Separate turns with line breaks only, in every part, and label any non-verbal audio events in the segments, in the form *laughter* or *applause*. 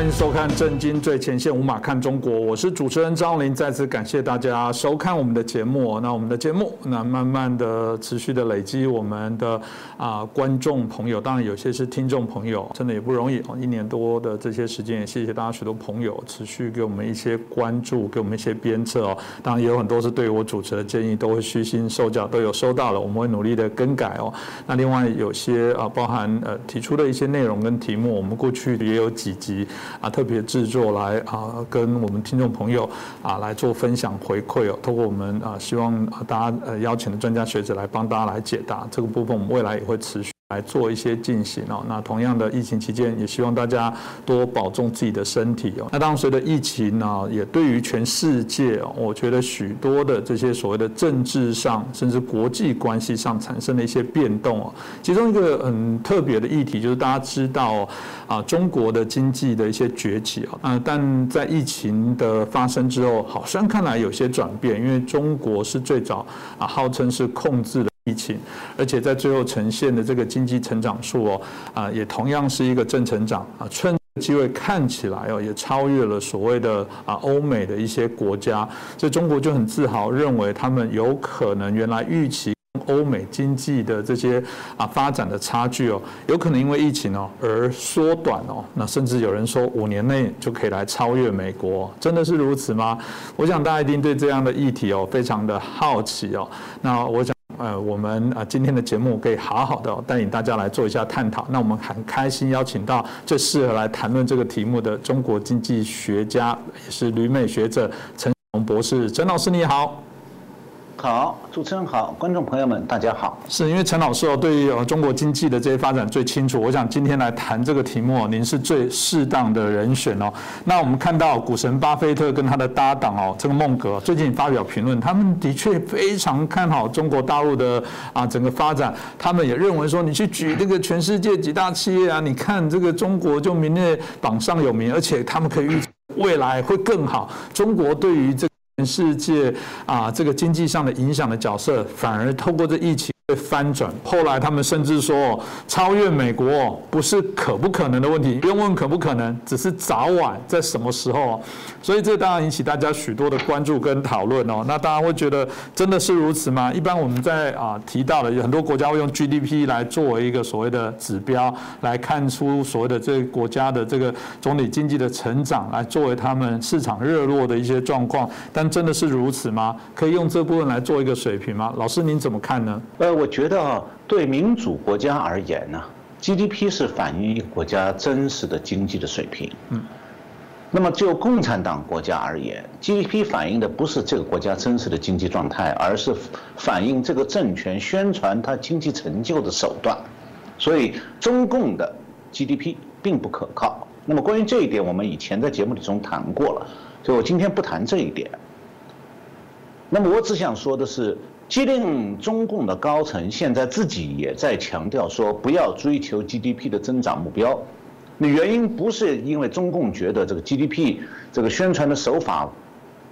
欢迎收看《震惊最前线》，无马看中国，我是主持人张林。再次感谢大家收看我们的节目。那我们的节目，那慢慢的持续的累积我们的啊观众朋友，当然有些是听众朋友，真的也不容易。一年多的这些时间，也谢谢大家许多朋友持续给我们一些关注，给我们一些鞭策哦。当然也有很多是对我主持的建议，都会虚心受教，都有收到了，我们会努力的更改哦。那另外有些啊，包含呃提出的一些内容跟题目，我们过去也有几集。啊，特别制作来啊，跟我们听众朋友啊来做分享回馈哦。通过我们啊，希望大家呃邀请的专家学者来帮大家来解答这个部分，我们未来也会持续。来做一些进行哦。那同样的疫情期间，也希望大家多保重自己的身体哦。那当然，随着疫情呢，也对于全世界，我觉得许多的这些所谓的政治上，甚至国际关系上产生了一些变动哦。其中一个很特别的议题，就是大家知道啊，中国的经济的一些崛起啊。啊，但在疫情的发生之后，好像看来有些转变，因为中国是最早啊，号称是控制了。疫情，而且在最后呈现的这个经济成长数哦，啊，也同样是一个正成长啊，趁机会看起来哦，也超越了所谓的啊欧美的一些国家，所以中国就很自豪，认为他们有可能原来预期欧美经济的这些啊发展的差距哦，有可能因为疫情哦而缩短哦，那甚至有人说五年内就可以来超越美国，真的是如此吗？我想大家一定对这样的议题哦非常的好奇哦，那我想。呃，我们啊今天的节目可以好好的带领大家来做一下探讨。那我们很开心邀请到最适合来谈论这个题目的中国经济学家，也是旅美学者陈宏博士。陈老师你好。
好，主持人好，观众朋友们大家好。
是因为陈老师哦，对于呃中国经济的这些发展最清楚，我想今天来谈这个题目，您是最适当的人选哦。那我们看到股神巴菲特跟他的搭档哦，这个孟格最近发表评论，他们的确非常看好中国大陆的啊整个发展。他们也认为说，你去举那个全世界几大企业啊，你看这个中国就名列榜上有名，而且他们可以预未来会更好。中国对于这全世界啊，这个经济上的影响的角色，反而透过这疫情。会翻转，后来他们甚至说超越美国不是可不可能的问题，不用问可不可能，只是早晚在什么时候。所以这当然引起大家许多的关注跟讨论哦。那大家会觉得真的是如此吗？一般我们在啊提到的，有很多国家会用 GDP 来作为一个所谓的指标，来看出所谓的这个国家的这个总体经济的成长，来作为他们市场热络的一些状况。但真的是如此吗？可以用这部分来做一个水平吗？老师您怎么看呢？
呃。我觉得啊，对民主国家而言呢，GDP 是反映一个国家真实的经济的水平。嗯。那么就共产党国家而言，GDP 反映的不是这个国家真实的经济状态，而是反映这个政权宣传它经济成就的手段。所以中共的 GDP 并不可靠。那么关于这一点，我们以前在节目里中谈过了，所以我今天不谈这一点。那么我只想说的是。既令中共的高层现在自己也在强调说不要追求 GDP 的增长目标，那原因不是因为中共觉得这个 GDP 这个宣传的手法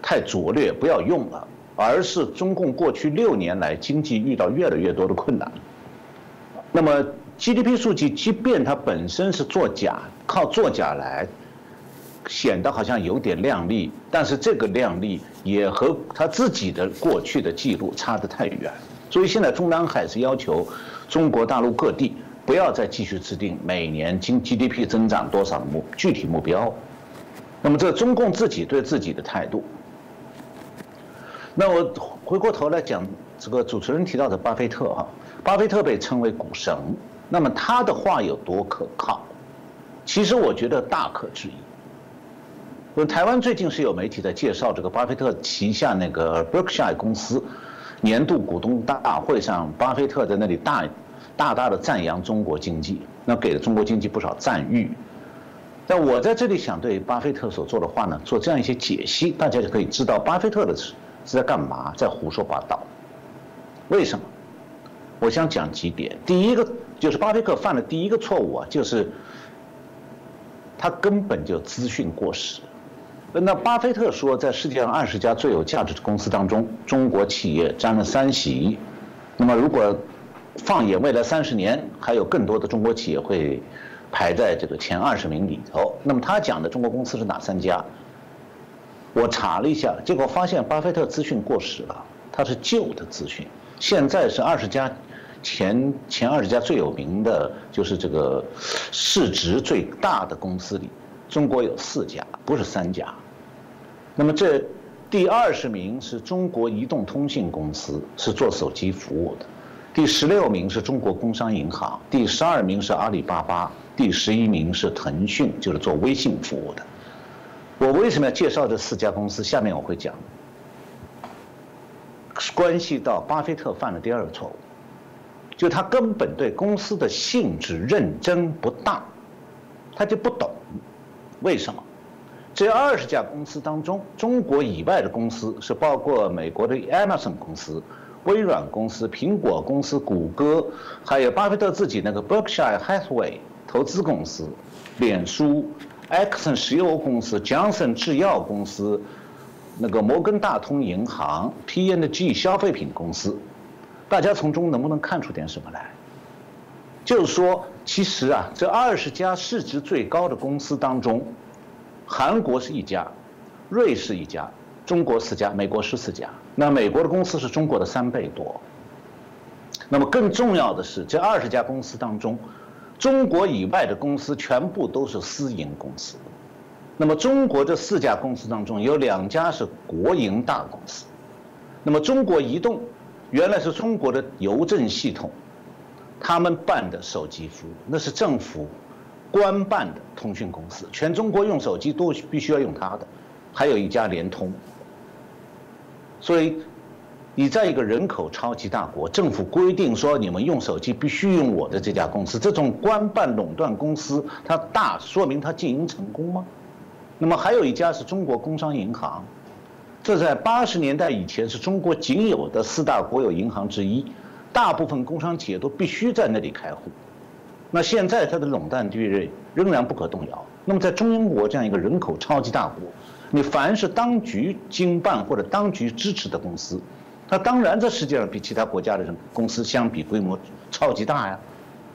太拙劣不要用了，而是中共过去六年来经济遇到越来越多的困难。那么 GDP 数据即便它本身是作假，靠作假来。显得好像有点靓丽，但是这个靓丽也和他自己的过去的记录差得太远。所以现在中南海是要求中国大陆各地不要再继续制定每年经 GDP 增长多少目具体目标。那么这中共自己对自己的态度。那我回过头来讲这个主持人提到的巴菲特哈，巴菲特被称为股神，那么他的话有多可靠？其实我觉得大可质疑。台湾最近是有媒体在介绍这个巴菲特旗下那个 Berkshire 公司年度股东大会上，巴菲特在那里大大大的赞扬中国经济，那给了中国经济不少赞誉。但我在这里想对巴菲特所做的话呢，做这样一些解析，大家就可以知道巴菲特的是是在干嘛，在胡说八道。为什么？我想讲几点。第一个就是巴菲特犯的第一个错误啊，就是他根本就资讯过时。那巴菲特说，在世界上二十家最有价值的公司当中，中国企业占了三席。那么，如果放眼未来三十年，还有更多的中国企业会排在这个前二十名里头。那么他讲的中国公司是哪三家？我查了一下，结果发现巴菲特资讯过时了，他是旧的资讯。现在是二十家前前二十家最有名的，就是这个市值最大的公司里，中国有四家，不是三家。那么这第二十名是中国移动通信公司，是做手机服务的；第十六名是中国工商银行；第十二名是阿里巴巴；第十一名是腾讯，就是做微信服务的。我为什么要介绍这四家公司？下面我会讲，关系到巴菲特犯了第二个错误，就他根本对公司的性质认真不当，他就不懂为什么。这二十家公司当中，中国以外的公司是包括美国的 Amazon 公司、微软公司、苹果公司、谷歌，还有巴菲特自己那个 Berkshire Hathaway 投资公司、脸书。，Axon 石油公司、Johnson 制药公司、那个摩根大通银行、P&G 消费品公司，大家从中能不能看出点什么来？就是说，其实啊，这二十家市值最高的公司当中，韩国是一家，瑞士一家，中国四家，美国十四家。那美国的公司是中国的三倍多。那么更重要的是，这二十家公司当中。中国以外的公司全部都是私营公司，那么中国这四家公司当中有两家是国营大公司，那么中国移动原来是中国的邮政系统，他们办的手机服务那是政府官办的通讯公司，全中国用手机都必须要用它的，还有一家联通，所以。你在一个人口超级大国，政府规定说你们用手机必须用我的这家公司，这种官办垄断公司，它大说明它经营成功吗？那么还有一家是中国工商银行，这在八十年代以前是中国仅有的四大国有银行之一，大部分工商企业都必须在那里开户。那现在它的垄断地位仍然不可动摇。那么在中英国这样一个人口超级大国，你凡是当局经办或者当局支持的公司。它当然在世界上比其他国家的人公司相比规模超级大呀，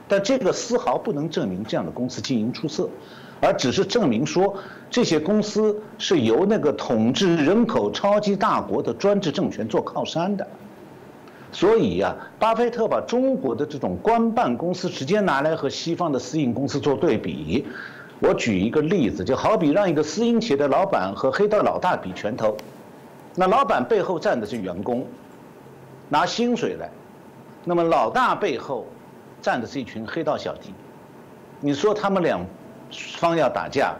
但这个丝毫不能证明这样的公司经营出色，而只是证明说这些公司是由那个统治人口超级大国的专制政权做靠山的。所以呀，巴菲特把中国的这种官办公司直接拿来和西方的私营公司做对比。我举一个例子，就好比让一个私营企业的老板和黑道老大比拳头，那老板背后站的是员工。拿薪水来，那么老大背后站的是一群黑道小弟，你说他们两方要打架，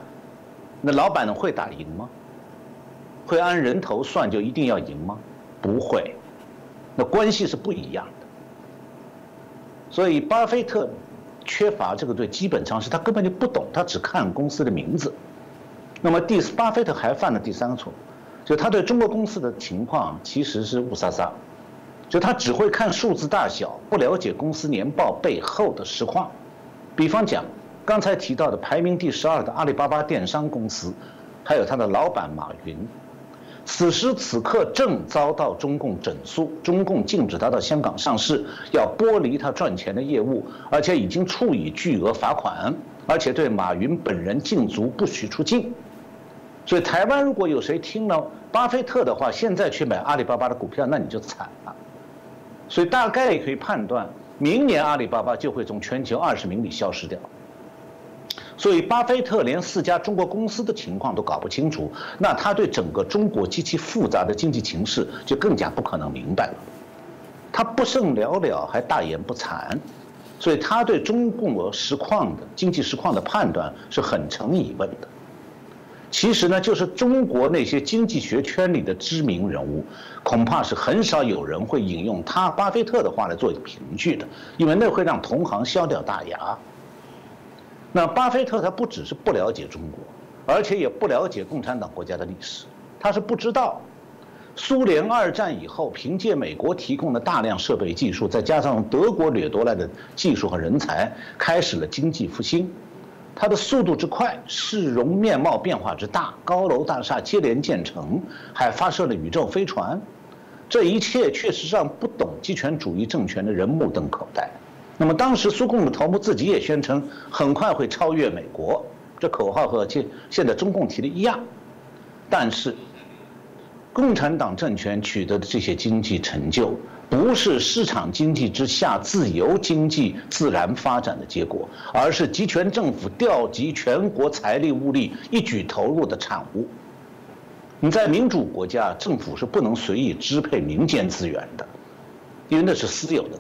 那老板会打赢吗？会按人头算就一定要赢吗？不会，那关系是不一样的。所以巴菲特缺乏这个对基本常识，他根本就不懂，他只看公司的名字。那么第巴菲特还犯了第三个错误，就他对中国公司的情况其实是雾撒撒。就他只会看数字大小，不了解公司年报背后的实况。比方讲，刚才提到的排名第十二的阿里巴巴电商公司，还有他的老板马云，此时此刻正遭到中共整肃，中共禁止他到香港上市，要剥离他赚钱的业务，而且已经处以巨额罚款，而且对马云本人禁足，不许出境。所以，台湾如果有谁听了巴菲特的话，现在去买阿里巴巴的股票，那你就惨了。所以大概可以判断，明年阿里巴巴就会从全球二十名里消失掉。所以巴菲特连四家中国公司的情况都搞不清楚，那他对整个中国极其复杂的经济形势就更加不可能明白了。他不甚了了，还大言不惭，所以他对中共实况的经济实况的判断是很成疑问的。其实呢，就是中国那些经济学圈里的知名人物，恐怕是很少有人会引用他巴菲特的话来做凭据的，因为那会让同行笑掉大牙。那巴菲特他不只是不了解中国，而且也不了解共产党国家的历史，他是不知道，苏联二战以后凭借美国提供的大量设备技术，再加上德国掠夺来的技术和人才，开始了经济复兴。它的速度之快，市容面貌变化之大，高楼大厦接连建成，还发射了宇宙飞船，这一切确实让不懂集权主义政权的人目瞪口呆。那么当时苏共的头目自己也宣称很快会超越美国，这口号和现现在中共提的一样。但是，共产党政权取得的这些经济成就，不是市场经济之下自由经济自然发展的结果，而是集权政府调集全国财力物力一举投入的产物。你在民主国家，政府是不能随意支配民间资源的，因为那是私有的。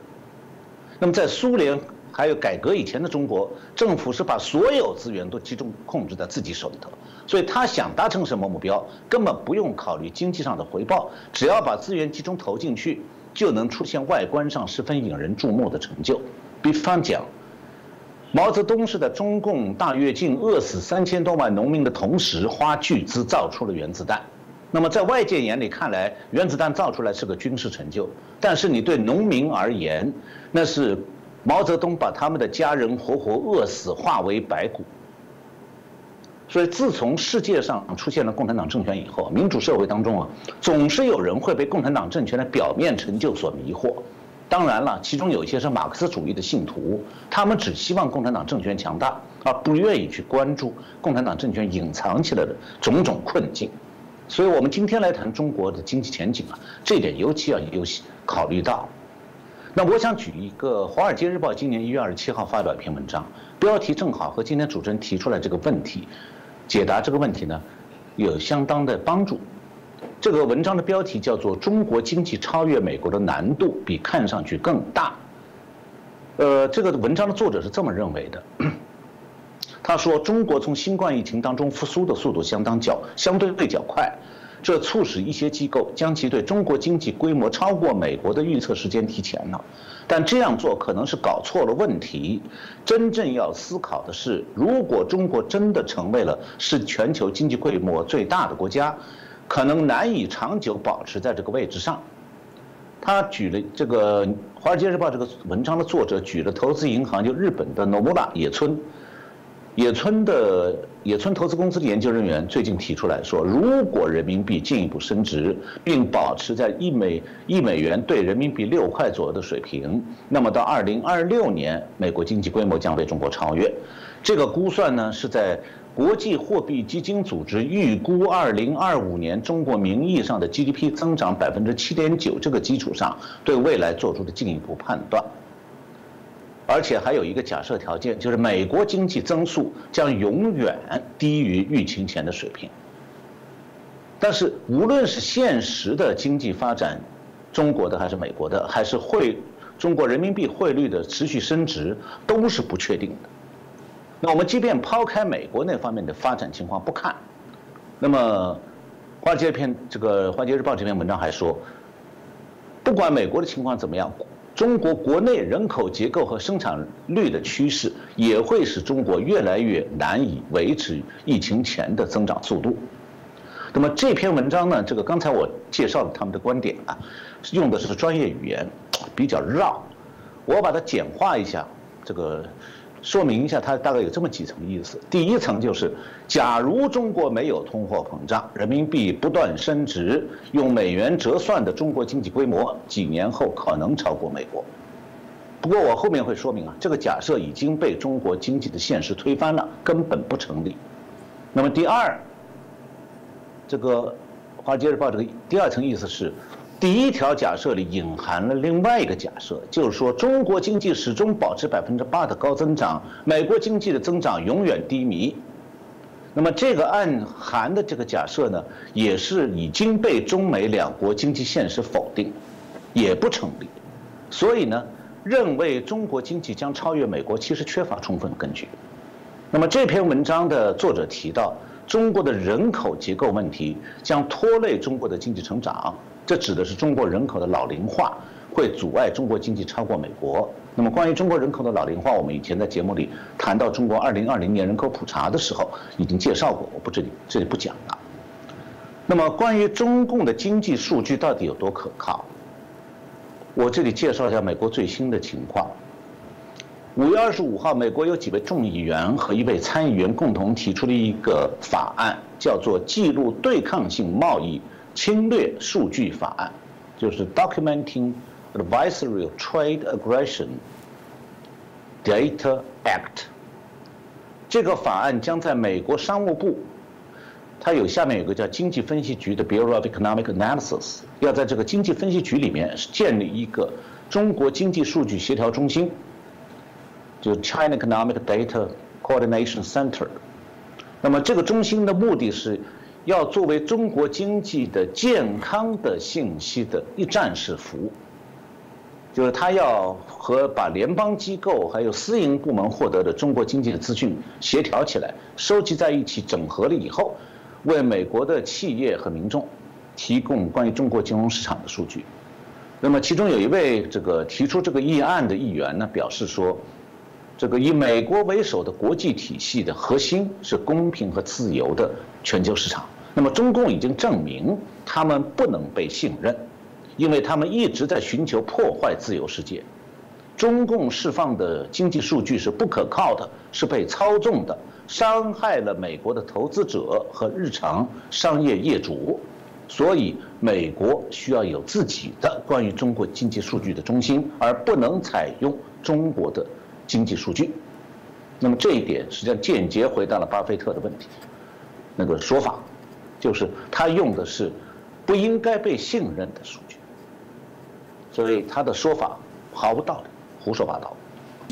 那么在苏联还有改革以前的中国，政府是把所有资源都集中控制在自己手里头，所以他想达成什么目标，根本不用考虑经济上的回报，只要把资源集中投进去，就能出现外观上十分引人注目的成就。比方讲，毛泽东是在中共大跃进饿死三千多万农民的同时，花巨资造出了原子弹。那么在外界眼里看来，原子弹造出来是个军事成就，但是你对农民而言，那是毛泽东把他们的家人活活饿死，化为白骨。所以，自从世界上出现了共产党政权以后，民主社会当中啊，总是有人会被共产党政权的表面成就所迷惑。当然了，其中有一些是马克思主义的信徒，他们只希望共产党政权强大，而不愿意去关注共产党政权隐藏起来的种种困境。所以，我们今天来谈中国的经济前景啊，这一点尤其要有考虑到。那我想举一个《华尔街日报》今年一月二十七号发表一篇文章，标题正好和今天主持人提出来这个问题，解答这个问题呢，有相当的帮助。这个文章的标题叫做《中国经济超越美国的难度比看上去更大》。呃，这个文章的作者是这么认为的。他说：“中国从新冠疫情当中复苏的速度相当较相对较快，这促使一些机构将其对中国经济规模超过美国的预测时间提前了。但这样做可能是搞错了问题。真正要思考的是，如果中国真的成为了是全球经济规模最大的国家，可能难以长久保持在这个位置上。”他举了这个《华尔街日报》这个文章的作者举了投资银行，就日本的 Nomura 野村。野村的野村投资公司的研究人员最近提出来说，如果人民币进一步升值，并保持在一美一美元兑人民币六块左右的水平，那么到二零二六年，美国经济规模将被中国超越。这个估算呢，是在国际货币基金组织预估二零二五年中国名义上的 GDP 增长百分之七点九这个基础上，对未来做出的进一步判断。而且还有一个假设条件，就是美国经济增速将永远低于疫情前的水平。但是，无论是现实的经济发展，中国的还是美国的，还是汇中国人民币汇率的持续升值，都是不确定的。那我们即便抛开美国那方面的发展情况不看，那么华尔街篇这个《华尔街日报》这篇文章还说，不管美国的情况怎么样。中国国内人口结构和生产率的趋势也会使中国越来越难以维持疫情前的增长速度。那么这篇文章呢？这个刚才我介绍了他们的观点啊，用的是专业语言，比较绕，我把它简化一下，这个。说明一下，它大概有这么几层意思。第一层就是，假如中国没有通货膨胀，人民币不断升值，用美元折算的中国经济规模，几年后可能超过美国。不过我后面会说明啊，这个假设已经被中国经济的现实推翻了，根本不成立。那么第二，这个《华尔街日报》这个第二层意思是。第一条假设里隐含了另外一个假设，就是说中国经济始终保持百分之八的高增长，美国经济的增长永远低迷。那么这个暗含的这个假设呢，也是已经被中美两国经济现实否定，也不成立。所以呢，认为中国经济将超越美国，其实缺乏充分的根据。那么这篇文章的作者提到，中国的人口结构问题将拖累中国的经济成长。这指的是中国人口的老龄化会阻碍中国经济超过美国。那么，关于中国人口的老龄化，我们以前在节目里谈到中国2020年人口普查的时候已经介绍过，我不这里这里不讲了。那么，关于中共的经济数据到底有多可靠？我这里介绍一下美国最新的情况。五月二十五号，美国有几位众议员和一位参议员共同提出了一个法案，叫做《记录对抗性贸易》。侵略数据法案，就是 Documenting Advisory Trade Aggression。Data Act。这个法案将在美国商务部，它有下面有个叫经济分析局的 Bureau of Economic Analysis，要在这个经济分析局里面建立一个中国经济数据协调中心，就 China Economic Data Coordination Center。那么这个中心的目的是，要作为中国经济的健康的信息的一站式服务。就是他要和把联邦机构还有私营部门获得的中国经济的资讯协调起来，收集在一起，整合了以后，为美国的企业和民众提供关于中国金融市场的数据。那么其中有一位这个提出这个议案的议员呢，表示说，这个以美国为首的国际体系的核心是公平和自由的全球市场。那么中共已经证明他们不能被信任。因为他们一直在寻求破坏自由世界，中共释放的经济数据是不可靠的，是被操纵的，伤害了美国的投资者和日常商业业主，所以美国需要有自己的关于中国经济数据的中心，而不能采用中国的经济数据。那么这一点实际上间接回答了巴菲特的问题，那个说法，就是他用的是不应该被信任的数据。所以他的说法毫无道理，胡说八道。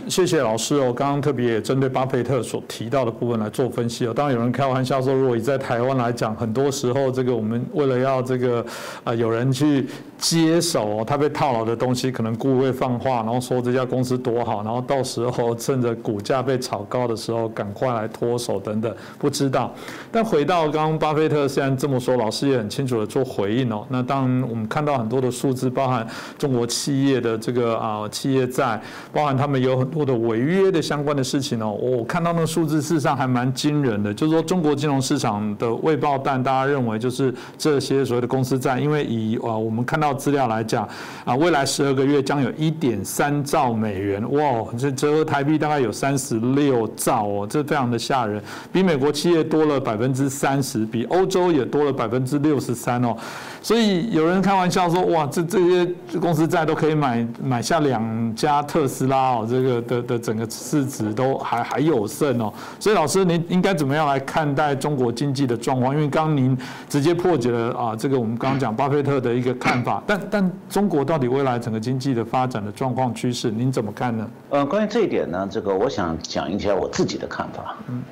谢谢老师哦，刚刚特别也针对巴菲特所提到的部分来做分析哦。当然有人开玩笑说，如果你在台湾来讲，很多时候这个我们为了要这个啊有人去接手他被套牢的东西，可能故意会放话，然后说这家公司多好，然后到时候趁着股价被炒高的时候赶快来脱手等等，不知道。但回到刚刚巴菲特虽然这么说，老师也很清楚的做回应哦。那当我们看到很多的数字，包含中国企业的这个啊企业债，包含他们有很。很多的违约的相关的事情哦，我看到那个数字事实上还蛮惊人的，就是说中国金融市场的未爆弹，大家认为就是这些所谓的公司债，因为以啊我们看到资料来讲啊，未来十二个月将有一点三兆美元，哇，这折合台币大概有三十六兆哦，这非常的吓人，比美国企业多了百分之三十，比欧洲也多了百分之六十三哦。所以有人开玩笑说，哇，这这些公司债都可以买买下两家特斯拉哦，这个的的整个市值都还还有剩哦。所以老师，您应该怎么样来看待中国经济的状况？因为刚刚您直接破解了啊，这个我们刚刚讲巴菲特的一个看法。但但中国到底未来整个经济的发展的状况趋势，您怎么看呢？
呃，关于这一点呢，这个我想讲一下我自己的看法。嗯，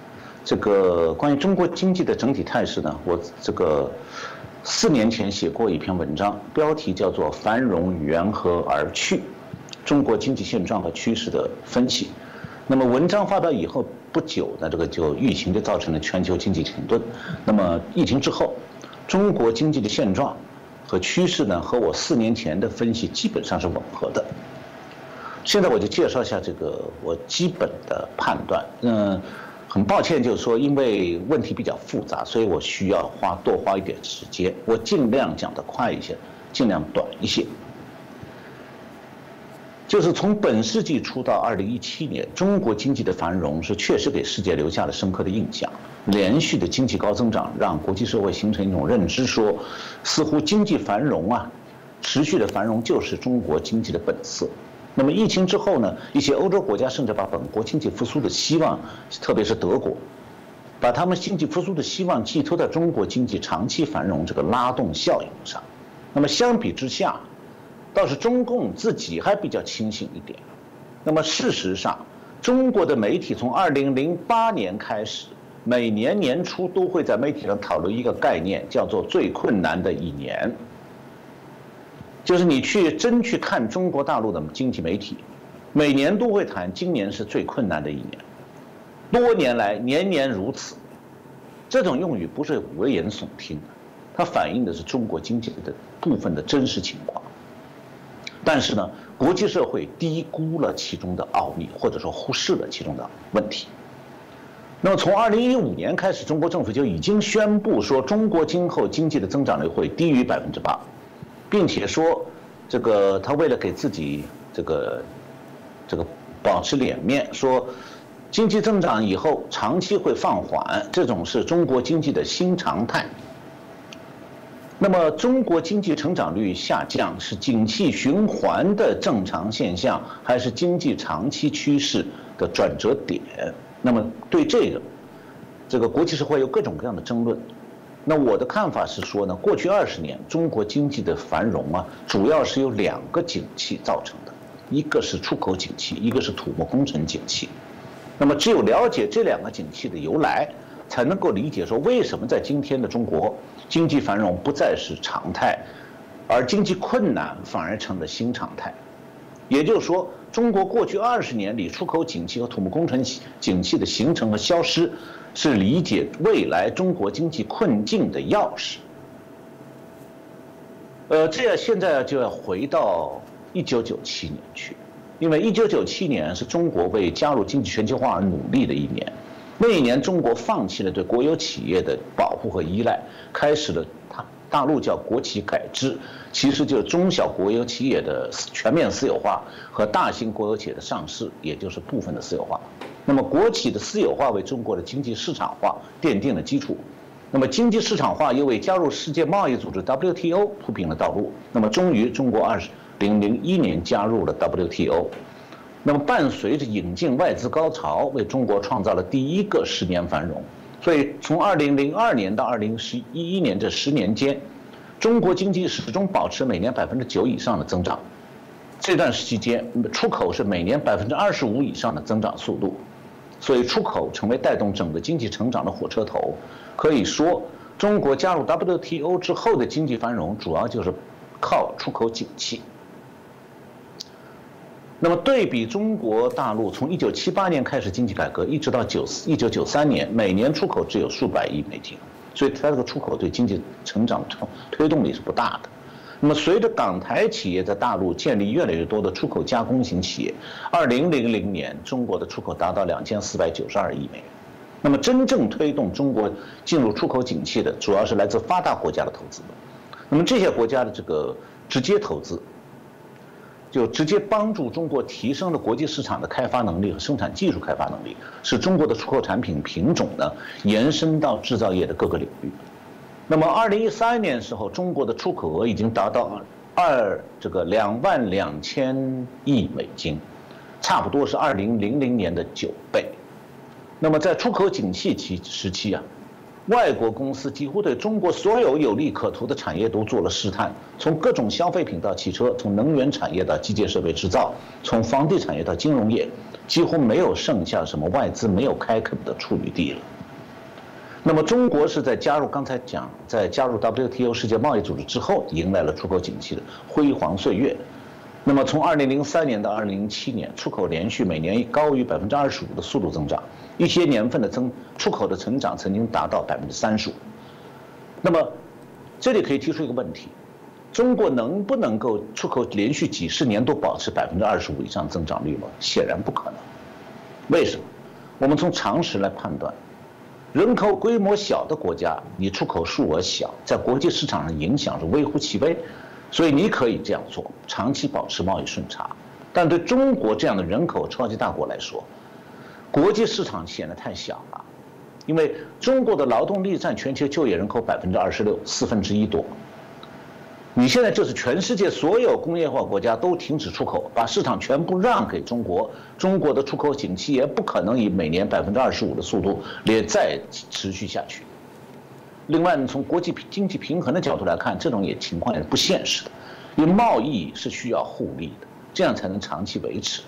这个关于中国经济的整体态势呢，我这个。四年前写过一篇文章，标题叫做《繁荣缘何而去》，中国经济现状和趋势的分析。那么文章发表以后不久呢，这个就疫情就造成了全球经济停顿。那么疫情之后，中国经济的现状和趋势呢，和我四年前的分析基本上是吻合的。现在我就介绍一下这个我基本的判断。嗯。很抱歉，就是说，因为问题比较复杂，所以我需要花多花一点时间。我尽量讲得快一些，尽量短一些。就是从本世纪初到二零一七年，中国经济的繁荣是确实给世界留下了深刻的印象。连续的经济高增长，让国际社会形成一种认知，说似乎经济繁荣啊，持续的繁荣就是中国经济的本色。那么疫情之后呢？一些欧洲国家甚至把本国经济复苏的希望，特别是德国，把他们经济复苏的希望寄托在中国经济长期繁荣这个拉动效应上。那么相比之下，倒是中共自己还比较清醒一点。那么事实上，中国的媒体从2008年开始，每年年初都会在媒体上讨论一个概念，叫做“最困难的一年”。就是你去真去看中国大陆的经济媒体，每年都会谈今年是最困难的一年，多年来年年如此。这种用语不是危言耸听，它反映的是中国经济的部分的真实情况。但是呢，国际社会低估了其中的奥秘，或者说忽视了其中的问题。那么从二零一五年开始，中国政府就已经宣布说，中国今后经济的增长率会低于百分之八。并且说，这个他为了给自己这个这个保持脸面，说经济增长以后长期会放缓，这种是中国经济的新常态。那么，中国经济成长率下降是景气循环的正常现象，还是经济长期趋势的转折点。那么对这个，这个国际社会有各种各样的争论。那我的看法是说呢，过去二十年中国经济的繁荣啊，主要是由两个景气造成的，一个是出口景气，一个是土木工程景气。那么只有了解这两个景气的由来，才能够理解说为什么在今天的中国经济繁荣不再是常态，而经济困难反而成了新常态。也就是说，中国过去二十年里出口景气和土木工程景气的形成和消失。是理解未来中国经济困境的钥匙。呃，这样现在就要回到一九九七年去，因为一九九七年是中国为加入经济全球化而努力的一年。那一年，中国放弃了对国有企业的保护和依赖，开始了大大陆叫国企改制，其实就是中小国有企业的全面私有化和大型国有企业的上市，也就是部分的私有化。那么，国企的私有化为中国的经济市场化奠定了基础。那么，经济市场化又为加入世界贸易组织 WTO 铺平了道路。那么，终于，中国二零零一年加入了 WTO。那么，伴随着引进外资高潮，为中国创造了第一个十年繁荣。所以，从二零零二年到二零十一一年这十年间，中国经济始终保持每年百分之九以上的增长。这段时期间，出口是每年百分之二十五以上的增长速度。所以，出口成为带动整个经济成长的火车头。可以说，中国加入 WTO 之后的经济繁荣，主要就是靠出口景气。那么，对比中国大陆从1978年开始经济改革，一直到9 1993年，每年出口只有数百亿美金，所以它这个出口对经济成长推推动力是不大的。那么，随着港台企业在大陆建立越来越多的出口加工型企业，二零零零年中国的出口达到两千四百九十二亿美元。那么，真正推动中国进入出口景气的，主要是来自发达国家的投资。那么，这些国家的这个直接投资，就直接帮助中国提升了国际市场的开发能力和生产技术开发能力，使中国的出口产品品种呢延伸到制造业的各个领域。那么，二零一三年时候，中国的出口额已经达到二这个两万两千亿美金，差不多是二零零零年的九倍。那么，在出口景气期时期啊，外国公司几乎对中国所有有利可图的产业都做了试探，从各种消费品到汽车，从能源产业到机械设备制造，从房地产业到金融业，几乎没有剩下什么外资没有开垦的处女地了。那么，中国是在加入刚才讲，在加入 WTO 世界贸易组织之后，迎来了出口景气的辉煌岁月。那么，从2003年到2007年，出口连续每年高于百分之二十五的速度增长，一些年份的增出口的成长曾经达到百分之三十五。那么，这里可以提出一个问题：中国能不能够出口连续几十年都保持百分之二十五以上增长率吗？显然不可能。为什么？我们从常识来判断。人口规模小的国家，你出口数额小，在国际市场上影响是微乎其微，所以你可以这样做，长期保持贸易顺差。但对中国这样的人口超级大国来说，国际市场显得太小了，因为中国的劳动力占全球就业人口百分之二十六，四分之一多。你现在就是全世界所有工业化国家都停止出口，把市场全部让给中国，中国的出口景气也不可能以每年百分之二十五的速度也再持续下去。另外，从国际经济平衡的角度来看，这种也情况也是不现实的，因为贸易是需要互利的，这样才能长期维持。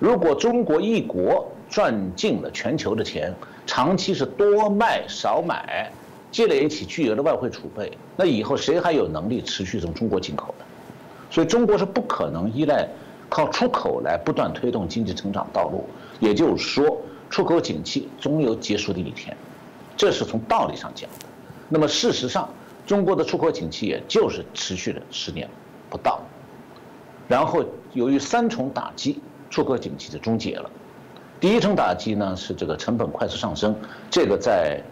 如果中国一国赚尽了全球的钱，长期是多卖少买。积累起巨额的外汇储备，那以后谁还有能力持续从中国进口呢？所以中国是不可能依赖靠出口来不断推动经济成长道路。也就是说，出口景气总有结束的一天，这是从道理上讲的。那么事实上，中国的出口景气也就是持续了十年不到，然后由于三重打击，出口景气就终结了。第一重打击呢是这个成本快速上升，这个在。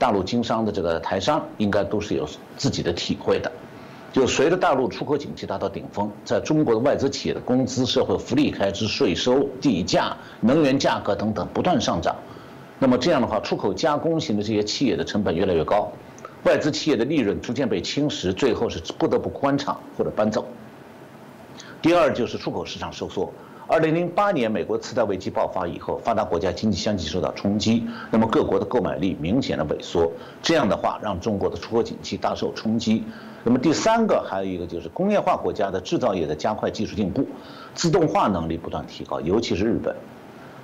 大陆经商的这个台商应该都是有自己的体会的，就随着大陆出口景气达到顶峰，在中国的外资企业的工资、社会福利开支、税收、地价、能源价格等等不断上涨，那么这样的话，出口加工型的这些企业的成本越来越高，外资企业的利润逐渐被侵蚀，最后是不得不关厂或者搬走。第二就是出口市场收缩，二零零八年美国次贷危机爆发以后，发达国家经济相继受到冲击，那么各国的购买力明显的萎缩，这样的话让中国的出口景气大受冲击。那么第三个还有一个就是工业化国家的制造业的加快技术进步，自动化能力不断提高，尤其是日本，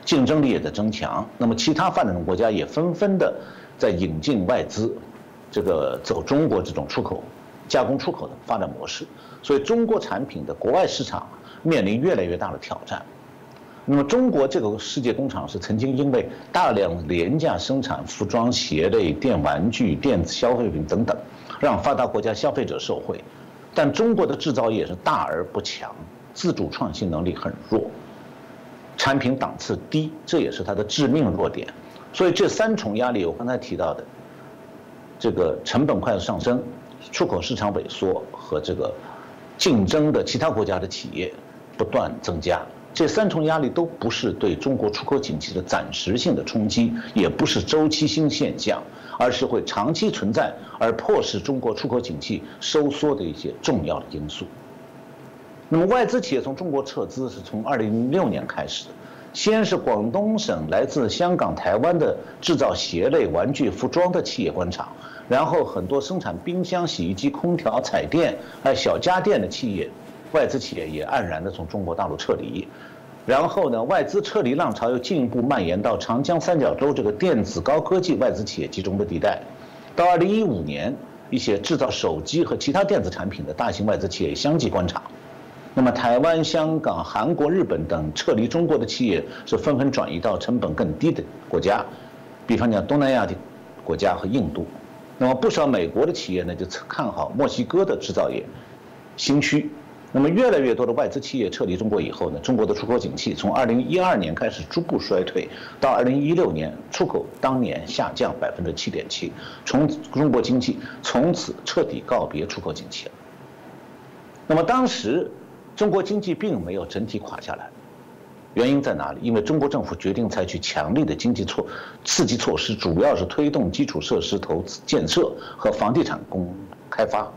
竞争力也在增强。那么其他发展中国家也纷纷的在引进外资，这个走中国这种出口加工出口的发展模式，所以中国产品的国外市场。面临越来越大的挑战。那么，中国这个世界工厂是曾经因为大量廉价生产服装、鞋类、电玩具、电子消费品等等，让发达国家消费者受惠。但中国的制造业是大而不强，自主创新能力很弱，产品档次低，这也是它的致命弱点。所以，这三重压力，我刚才提到的，这个成本快速上升、出口市场萎缩和这个竞争的其他国家的企业。不断增加，这三重压力都不是对中国出口景气的暂时性的冲击，也不是周期性现象，而是会长期存在而迫使中国出口景气收缩的一些重要的因素。那么，外资企业从中国撤资是从二零零六年开始的，先是广东省来自香港、台湾的制造鞋类、玩具、服装的企业关厂，然后很多生产冰箱、洗衣机、空调、彩电还有小家电的企业。外资企业也黯然地从中国大陆撤离，然后呢，外资撤离浪潮又进一步蔓延到长江三角洲这个电子高科技外资企业集中的地带。到二零一五年，一些制造手机和其他电子产品的大型外资企业相继关厂。那么，台湾、香港、韩国、日本等撤离中国的企业是纷纷转移到成本更低的国家，比方讲东南亚的国家和印度。那么，不少美国的企业呢就看好墨西哥的制造业新区。那么，越来越多的外资企业撤离中国以后呢，中国的出口景气从2012年开始逐步衰退，到2016年，出口当年下降百分之七点七，从中国经济从此彻底告别出口景气了。那么当时，中国经济并没有整体垮下来，原因在哪里？因为中国政府决定采取强力的经济措刺激措施，主要是推动基础设施投资建设和房地产工开发。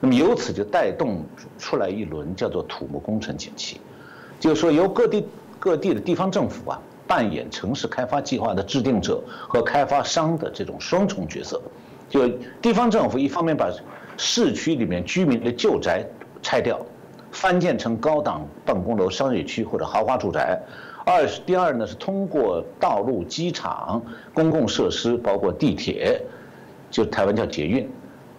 那么由此就带动出来一轮叫做土木工程景气，就是说由各地各地的地方政府啊扮演城市开发计划的制定者和开发商的这种双重角色，就地方政府一方面把市区里面居民的旧宅拆掉，翻建成高档办公楼、商业区或者豪华住宅；二是第二呢是通过道路、机场、公共设施，包括地铁，就台湾叫捷运。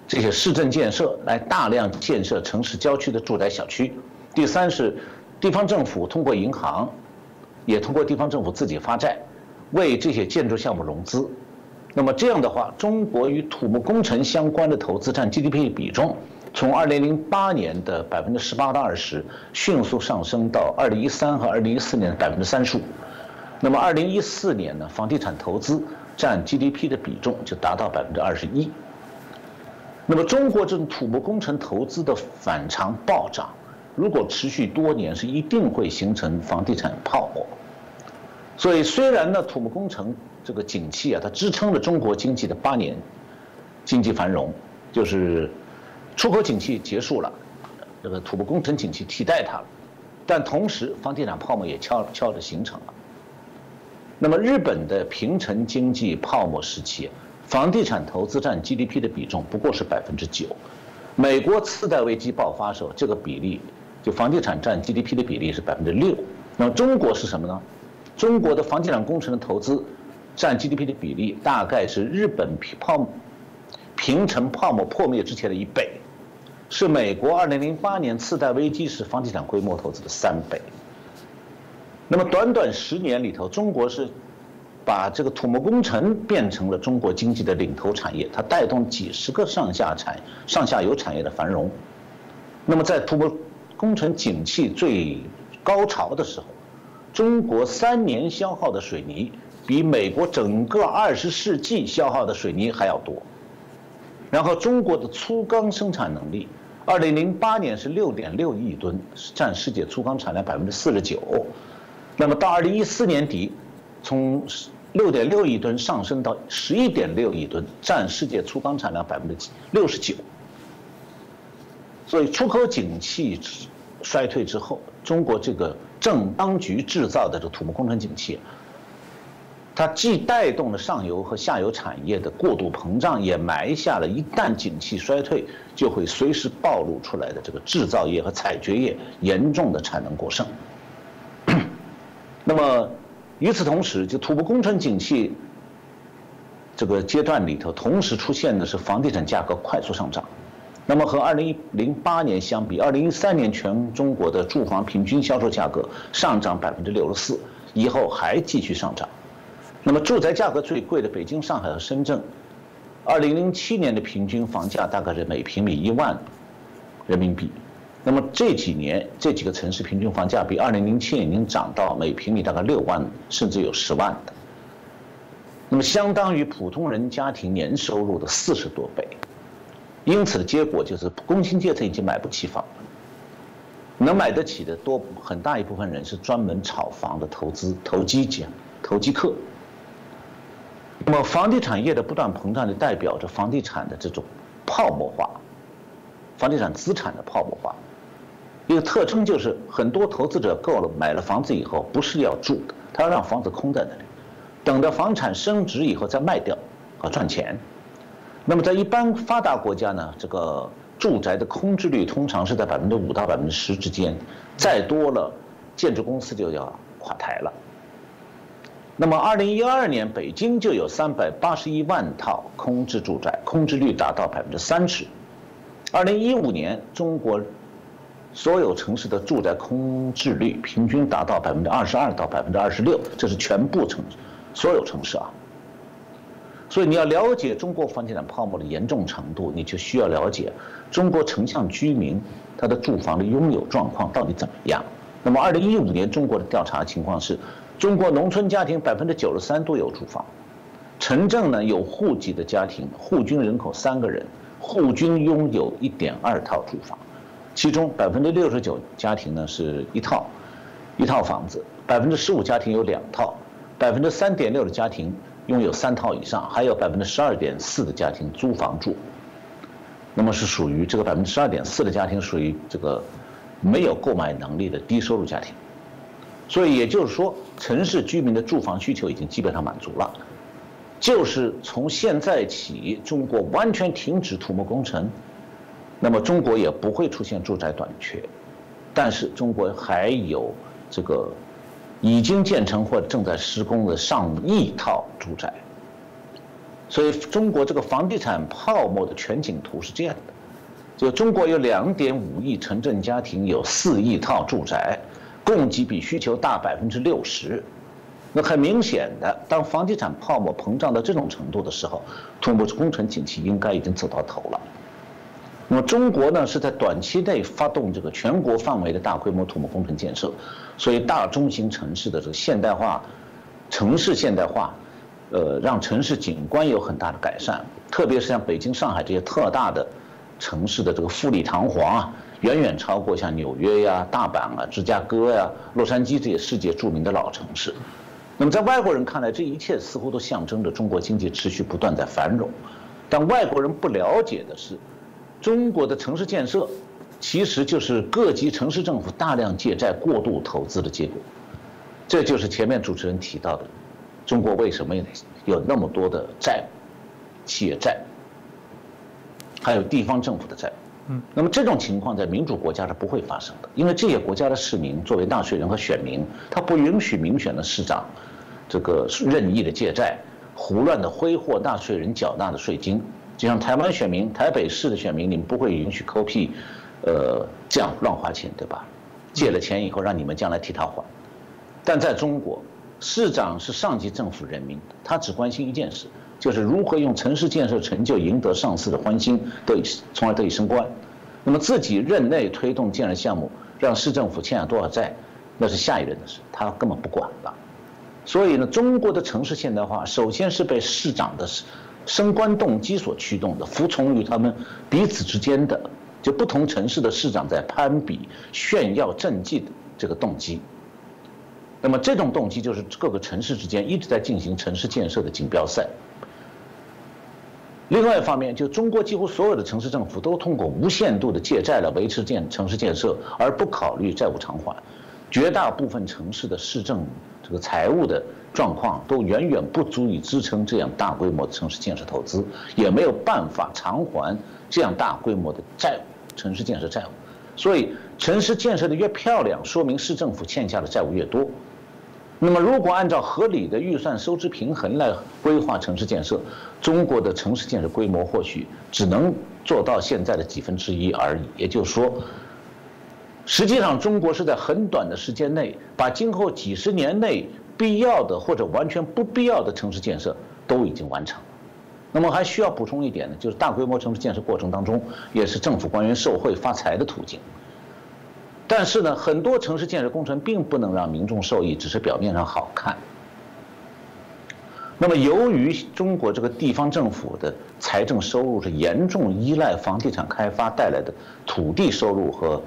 这些市政建设来大量建设城市郊区的住宅小区。第三是，地方政府通过银行，也通过地方政府自己发债，为这些建筑项目融资。那么这样的话，中国与土木工程相关的投资占 GDP 的比重，从2008年的百分之十八到二十，迅速上升到2013和2014年的百分之三十五。那么2014年呢，房地产投资占 GDP 的比重就达到百分之二十一。那么，中国这种土木工程投资的反常暴涨，如果持续多年，是一定会形成房地产泡沫。所以，虽然呢，土木工程这个景气啊，它支撑了中国经济的八年经济繁荣，就是出口景气结束了，这个土木工程景气替代它了，但同时，房地产泡沫也悄悄地形成了。那么，日本的平成经济泡沫时期。房地产投资占 GDP 的比重不过是百分之九，美国次贷危机爆发时候，这个比例就房地产占 GDP 的比例是百分之六。那么中国是什么呢？中国的房地产工程的投资占 GDP 的比例大概是日本泡平成泡沫破灭之前的一倍，是美国2008年次贷危机时房地产规模投资的三倍。那么短短十年里头，中国是。把这个土木工程变成了中国经济的领头产业，它带动几十个上下产、上下游产业的繁荣。那么在土木工程景气最高潮的时候，中国三年消耗的水泥比美国整个二十世纪消耗的水泥还要多。然后中国的粗钢生产能力，二零零八年是六点六亿吨，占世界粗钢产量百分之四十九。那么到二零一四年底，从六点六亿吨上升到十一点六亿吨，占世界粗钢产量百分之六十九。所以出口景气衰退之后，中国这个正当局制造的这个土木工程景气，它既带动了上游和下游产业的过度膨胀，也埋下了一旦景气衰退就会随时暴露出来的这个制造业和采掘业严重的产能过剩。*coughs* 那么，与此同时，就土木工程景气这个阶段里头，同时出现的是房地产价格快速上涨。那么和二零零八年相比，二零一三年全中国的住房平均销售价格上涨百分之六十四，以后还继续上涨。那么住宅价格最贵的北京、上海和深圳，二零零七年的平均房价大概是每平米一万人民币。那么这几年这几个城市平均房价比二零零七年已经涨到每平米大概六万，甚至有十万的。那么相当于普通人家庭年收入的四十多倍。因此的结果就是，工薪阶层已经买不起房。能买得起的多很大一部分人是专门炒房的投资投机家、投机客。那么房地产业的不断膨胀，就代表着房地产的这种泡沫化，房地产资产的泡沫化。一个特征就是，很多投资者购了买了房子以后，不是要住的，他要让房子空在那里，等到房产升值以后再卖掉，啊赚钱。那么在一般发达国家呢，这个住宅的空置率通常是在百分之五到百分之十之间，再多了，建筑公司就要垮台了。那么二零一二年北京就有三百八十一万套空置住宅，空置率达到百分之三十。二零一五年中国所有城市的住宅空置率平均达到百分之二十二到百分之二十六，这是全部城所有城市啊。所以你要了解中国房地产泡沫的严重程度，你就需要了解中国城乡居民他的住房的拥有状况到底怎么样。那么，二零一五年中国的调查情况是，中国农村家庭百分之九十三都有住房，城镇呢有户籍的家庭，户均人口三个人，户均拥有一点二套住房，其中百分之六十九家庭呢是一套，一套房子，百分之十五家庭有两套，百分之三点六的家庭。拥有三套以上，还有百分之十二点四的家庭租房住，那么是属于这个百分之十二点四的家庭属于这个没有购买能力的低收入家庭，所以也就是说，城市居民的住房需求已经基本上满足了，就是从现在起，中国完全停止土木工程，那么中国也不会出现住宅短缺，但是中国还有这个。已经建成或正在施工的上亿套住宅，所以中国这个房地产泡沫的全景图是这样的：就中国有两点五亿城镇家庭，有四亿套住宅，供给比需求大百分之六十。那很明显的，当房地产泡沫膨胀到这种程度的时候，土木工程景气应该已经走到头了。那么中国呢，是在短期内发动这个全国范围的大规模土木工程建设，所以大中型城市的这个现代化，城市现代化，呃，让城市景观有很大的改善。特别是像北京、上海这些特大的城市的这个富丽堂皇啊，远远超过像纽约呀、大阪啊、芝加哥呀、洛杉矶这些世界著名的老城市。那么在外国人看来，这一切似乎都象征着中国经济持续不断在繁荣，但外国人不了解的是。中国的城市建设，其实就是各级城市政府大量借债、过度投资的结果。这就是前面主持人提到的，中国为什么有那么多的债务，企业债，还有地方政府的债。嗯，那么这种情况在民主国家是不会发生的，因为这些国家的市民作为纳税人和选民，他不允许民选的市长，这个任意的借债、胡乱的挥霍纳税人缴纳的税金。就像台湾选民、台北市的选民，你们不会允许抠屁，呃，这样乱花钱，对吧？借了钱以后，让你们将来替他还。但在中国，市长是上级政府人民，他只关心一件事，就是如何用城市建设成就赢得上司的欢心，得以从而得以升官。那么自己任内推动建设项目，让市政府欠下多少债，那是下一任的事，他根本不管了。所以呢，中国的城市现代化，首先是被市长的。升官动机所驱动的，服从于他们彼此之间的，就不同城市的市长在攀比、炫耀政绩的这个动机。那么这种动机就是各个城市之间一直在进行城市建设的锦标赛。另外一方面，就中国几乎所有的城市政府都通过无限度的借债来维持建城市建设，而不考虑债务偿还。绝大部分城市的市政这个财务的状况都远远不足以支撑这样大规模的城市建设投资，也没有办法偿还这样大规模的债务，城市建设债务。所以，城市建设的越漂亮，说明市政府欠下的债务越多。那么，如果按照合理的预算收支平衡来规划城市建设，中国的城市建设规模或许只能做到现在的几分之一而已。也就是说，实际上中国是在很短的时间内，把今后几十年内必要的或者完全不必要的城市建设都已经完成。那么还需要补充一点呢，就是大规模城市建设过程当中，也是政府官员受贿发财的途径。但是呢，很多城市建设工程并不能让民众受益，只是表面上好看。那么，由于中国这个地方政府的财政收入是严重依赖房地产开发带来的土地收入和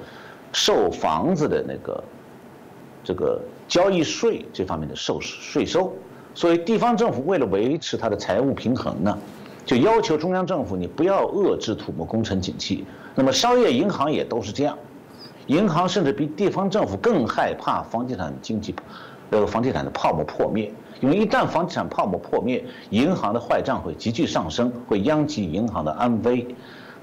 售房子的那个这个交易税这方面的收税收，所以地方政府为了维持它的财务平衡呢，就要求中央政府你不要遏制土木工程景气。那么，商业银行也都是这样。银行甚至比地方政府更害怕房地产经济，呃，房地产的泡沫破灭。因为一旦房地产泡沫破灭，银行的坏账会急剧上升，会殃及银行的安危。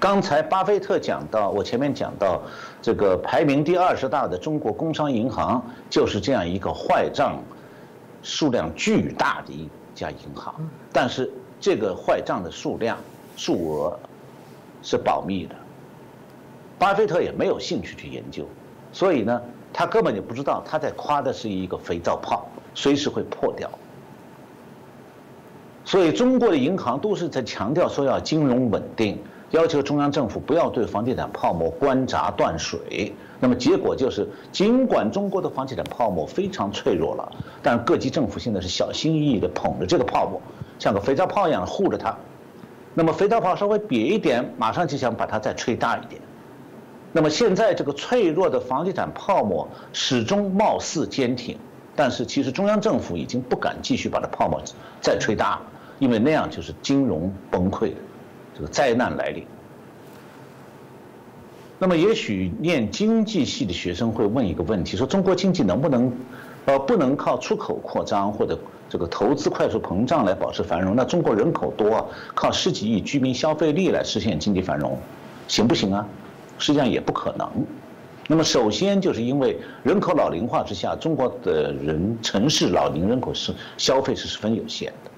刚才巴菲特讲到，我前面讲到，这个排名第二十大的中国工商银行就是这样一个坏账数量巨大的一家银行。但是这个坏账的数量、数额是保密的。巴菲特也没有兴趣去研究，所以呢，他根本就不知道他在夸的是一个肥皂泡，随时会破掉。所以中国的银行都是在强调说要金融稳定，要求中央政府不要对房地产泡沫关闸断水。那么结果就是，尽管中国的房地产泡沫非常脆弱了，但各级政府现在是小心翼翼地捧着这个泡沫，像个肥皂泡一样护着它。那么肥皂泡稍微瘪一点，马上就想把它再吹大一点。那么现在这个脆弱的房地产泡沫始终貌似坚挺，但是其实中央政府已经不敢继续把它泡沫再吹大了，因为那样就是金融崩溃这个灾难来临。那么也许念经济系的学生会问一个问题：说中国经济能不能，呃，不能靠出口扩张或者这个投资快速膨胀来保持繁荣？那中国人口多，靠十几亿居民消费力来实现经济繁荣，行不行啊？实际上也不可能。那么，首先就是因为人口老龄化之下，中国的人城市老龄人口是消费是十分有限的。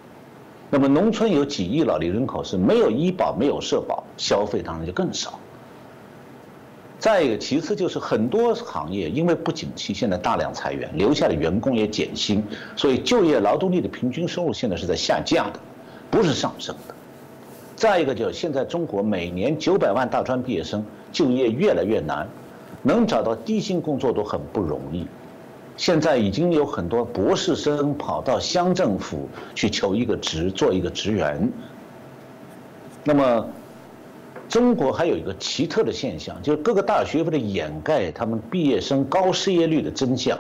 那么，农村有几亿老龄人口是没有医保、没有社保，消费当然就更少。再一个，其次就是很多行业因为不景气，现在大量裁员，留下的员工也减薪，所以就业劳动力的平均收入现在是在下降的，不是上升的。再一个就是现在中国每年九百万大专毕业生。就业越来越难，能找到低薪工作都很不容易。现在已经有很多博士生跑到乡政府去求一个职，做一个职员。那么，中国还有一个奇特的现象，就是各个大学为了掩盖他们毕业生高失业率的真相，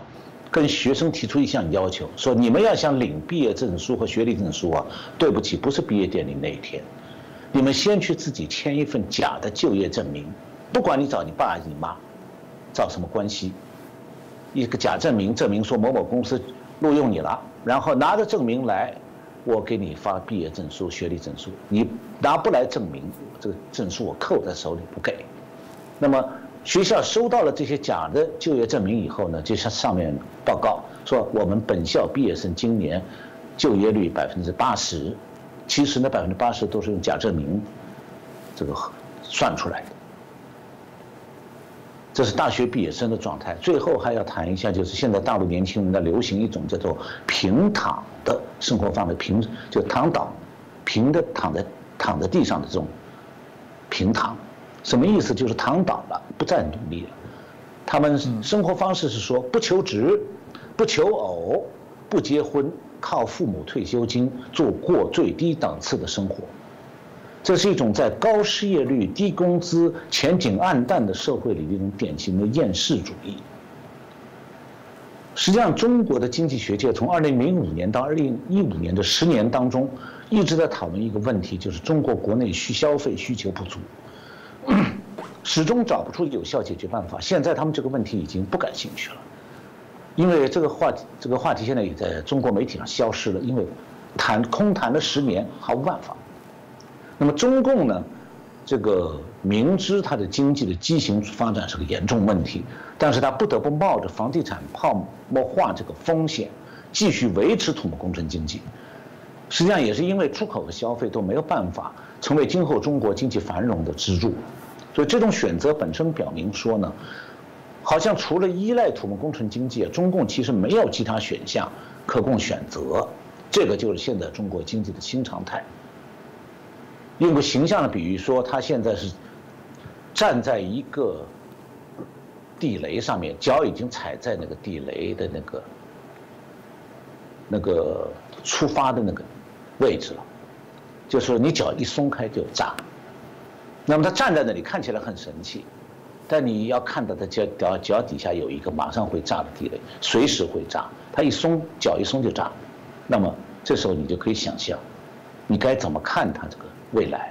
跟学生提出一项要求，说你们要想领毕业证书和学历证书啊，对不起，不是毕业典礼那一天，你们先去自己签一份假的就业证明。不管你找你爸你妈，找什么关系？一个假证明，证明说某某公司录用你了，然后拿着证明来，我给你发毕业证书、学历证书。你拿不来证明，这个证书我扣在手里不给。那么学校收到了这些假的就业证明以后呢，就向上面报告说，我们本校毕业生今年就业率百分之八十，其实呢百分之八十都是用假证明这个算出来的。这是大学毕业生的状态。最后还要谈一下，就是现在大陆年轻人在流行一种叫做平躺的生活方式，平就躺倒，平的躺在躺在地上的这种平躺，什么意思？就是躺倒了，不再努力了。他们生活方式是说不求职，不求偶，不结婚，靠父母退休金，做过最低档次的生活。这是一种在高失业率、低工资、前景暗淡的社会里的一种典型的厌世主义。实际上，中国的经济学界从2005年到2015年的十年当中，一直在讨论一个问题，就是中国国内需消费需求不足，*clears throat* 始终找不出有效解决办法。现在他们这个问题已经不感兴趣了，因为这个话题这个话题现在也在中国媒体上消失了，因为谈空谈了十年毫无办法。那么中共呢，这个明知它的经济的畸形发展是个严重问题，但是他不得不冒着房地产泡沫化这个风险，继续维持土木工程经济。实际上也是因为出口和消费都没有办法成为今后中国经济繁荣的支柱，所以这种选择本身表明说呢，好像除了依赖土木工程经济，中共其实没有其他选项可供选择。这个就是现在中国经济的新常态。用个形象的比喻说，他现在是站在一个地雷上面，脚已经踩在那个地雷的那个那个出发的那个。位置了，就是说你脚一松开就炸。那么他站在那里看起来很神气，但你要看到他脚脚脚底下有一个马上会炸的地雷，随时会炸。他一松脚一松就炸。那么这时候你就可以想象，你该怎么看他这个未来。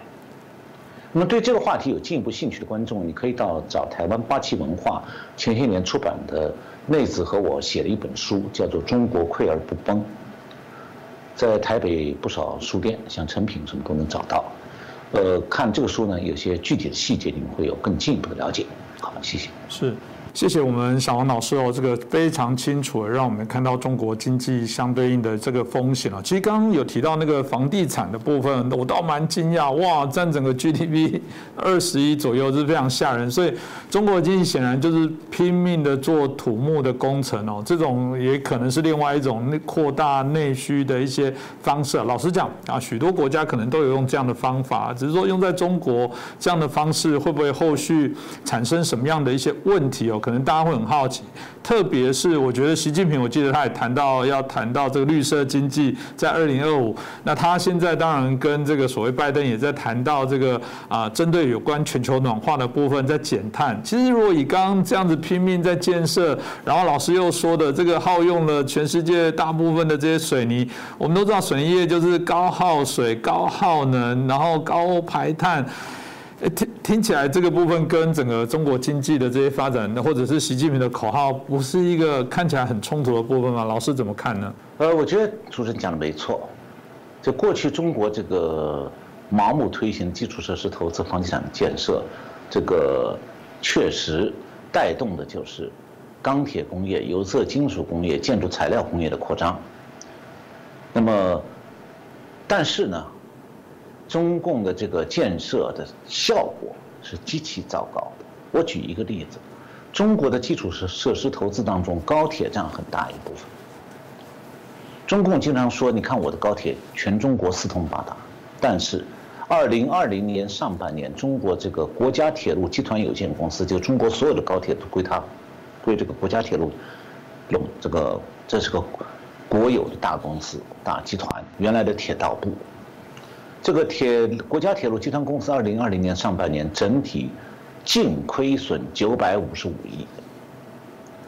那么对这个话题有进一步兴趣的观众，你可以到找台湾八旗文化前些年出版的内子和我写的一本书，叫做《中国溃而不崩》。在台北不少书店，像成品什么都能找到。呃，看这个书呢，有些具体的细节，你们会有更进一步的了解。好，谢谢。
是。谢谢我们小王老师哦，这个非常清楚，让我们看到中国经济相对应的这个风险啊。其实刚刚有提到那个房地产的部分，我倒蛮惊讶，哇，占整个 GDP *laughs* 二十亿左右是非常吓人。所以中国经济显然就是拼命的做土木的工程哦，这种也可能是另外一种扩大内需的一些方式。老实讲啊，许多国家可能都有用这样的方法，只是说用在中国这样的方式会不会后续产生什么样的一些问题哦？可能大家会很好奇，特别是我觉得习近平，我记得他也谈到要谈到这个绿色经济在二零二五。那他现在当然跟这个所谓拜登也在谈到这个啊，针对有关全球暖化的部分在减碳。其实如果以刚刚这样子拼命在建设，然后老师又说的这个耗用了全世界大部分的这些水泥，我们都知道水泥业就是高耗水、高耗能，然后高排碳。听起来，这个部分跟整个中国经济的这些发展，或者是习近平的口号，不是一个看起来很冲突的部分吗？老师怎么看呢？
呃，我觉得主持人讲的没错。就过去中国这个盲目推行基础设施投资、房地产建设，这个确实带动的就是钢铁工业、有色金属工业、建筑材料工业的扩张。那么，但是呢？中共的这个建设的效果是极其糟糕的。我举一个例子，中国的基础设设施投资当中，高铁占很大一部分。中共经常说：“你看我的高铁，全中国四通八达。”但是，二零二零年上半年，中国这个国家铁路集团有限公司，就中国所有的高铁都归它，归这个国家铁路用这个，这是个国有的大公司、大集团，原来的铁道部。这个铁国家铁路集团公司，二零二零年上半年整体净亏损九百五十五亿。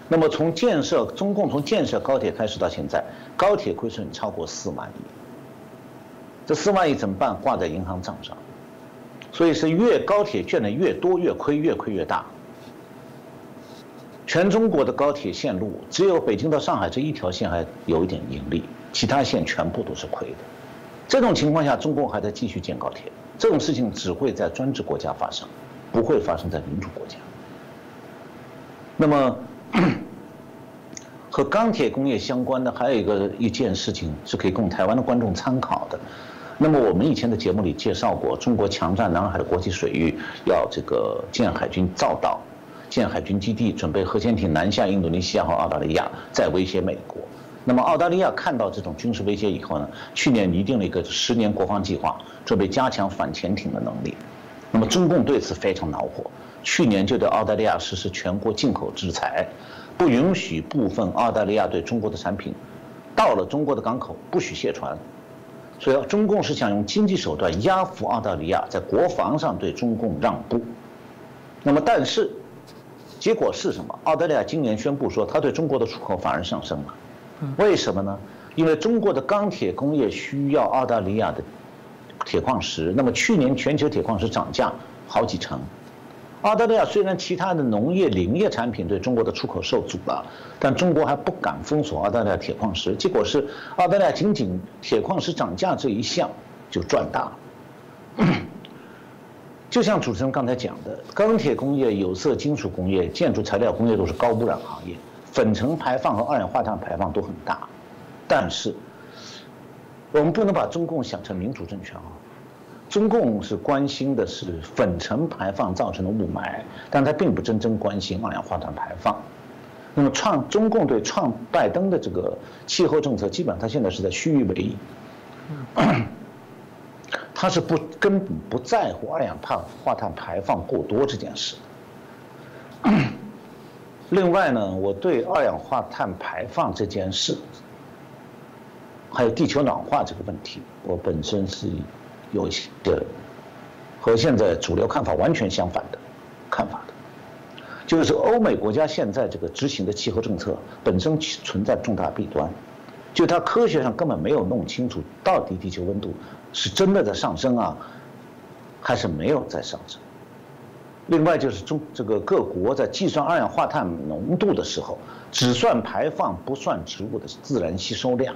那么从建设中共从建设高铁开始到现在，高铁亏损超过四万亿。这四万亿怎么办？挂在银行账上。所以是越高铁建的越多，越亏，越亏越大。全中国的高铁线路，只有北京到上海这一条线还有一点盈利，其他线全部都是亏的。这种情况下，中共还在继续建高铁，这种事情只会在专制国家发生，不会发生在民主国家。那么，*clears throat* 和钢铁工业相关的还有一个一件事情是可以供台湾的观众参考的。那么我们以前的节目里介绍过，中国强占南海的国际水域，要这个建海军造岛，建海军基地，准备核潜艇南下印度尼西亚和澳大利亚，再威胁美。那么澳大利亚看到这种军事威胁以后呢，去年拟定了一个十年国防计划，准备加强反潜艇的能力。那么中共对此非常恼火，去年就对澳大利亚实施全国进口制裁，不允许部分澳大利亚对中国的产品到了中国的港口不许卸船。所以中共是想用经济手段压服澳大利亚，在国防上对中共让步。那么但是结果是什么？澳大利亚今年宣布说，它对中国的出口反而上升了。为什么呢？因为中国的钢铁工业需要澳大利亚的铁矿石，那么去年全球铁矿石涨价好几成。澳大利亚虽然其他的农业、林业产品对中国的出口受阻了，但中国还不敢封锁澳大利亚铁矿石。结果是澳大利亚仅仅铁矿石涨价这一项就赚大了。*clears throat* 就像主持人刚才讲的，钢铁工业、有色金属工业、建筑材料工业都是高污染行业，粉尘排放和二氧化碳排放都很大。但是，我们不能把中共想成民主政权啊。中共是关心的是粉尘排放造成的雾霾，但他并不真正关心二氧化碳排放。那么创中共对创拜登的这个气候政策，基本上他现在是在虚与委蛇。他是不根本不在乎二氧化碳排放过多这件事。另外呢，我对二氧化碳排放这件事，还有地球暖化这个问题，我本身是。有一些和现在主流看法完全相反的看法的，就是欧美国家现在这个执行的气候政策本身存在重大弊端，就它科学上根本没有弄清楚到底地球温度是真的在上升啊，还是没有在上升。另外就是中这个各国在计算二氧化碳浓度的时候，只算排放不算植物的自然吸收量，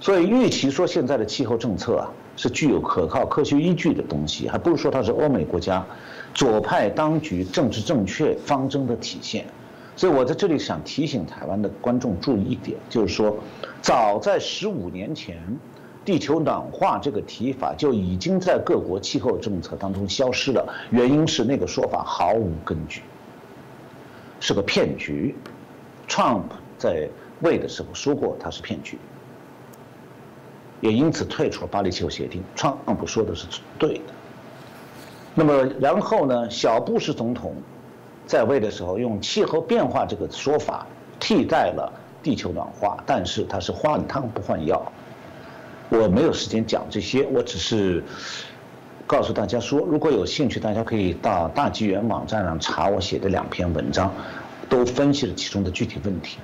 所以与其说现在的气候政策啊。是具有可靠科学依据的东西，还不如说它是欧美国家左派当局政治正确方针的体现。所以我在这里想提醒台湾的观众注意一点，就是说，早在十五年前，地球暖化这个提法就已经在各国气候政策当中消失了。原因是那个说法毫无根据，是个骗局。Trump 在位的时候说过，它是骗局。也因此退出了巴黎气候协定。Trump 说的是对的。那么然后呢？小布什总统在位的时候用气候变化这个说法替代了地球暖化，但是他是换汤不换药。我没有时间讲这些，我只是告诉大家说，如果有兴趣，大家可以到大纪元网站上查我写的两篇文章，都分析了其中的具体问题。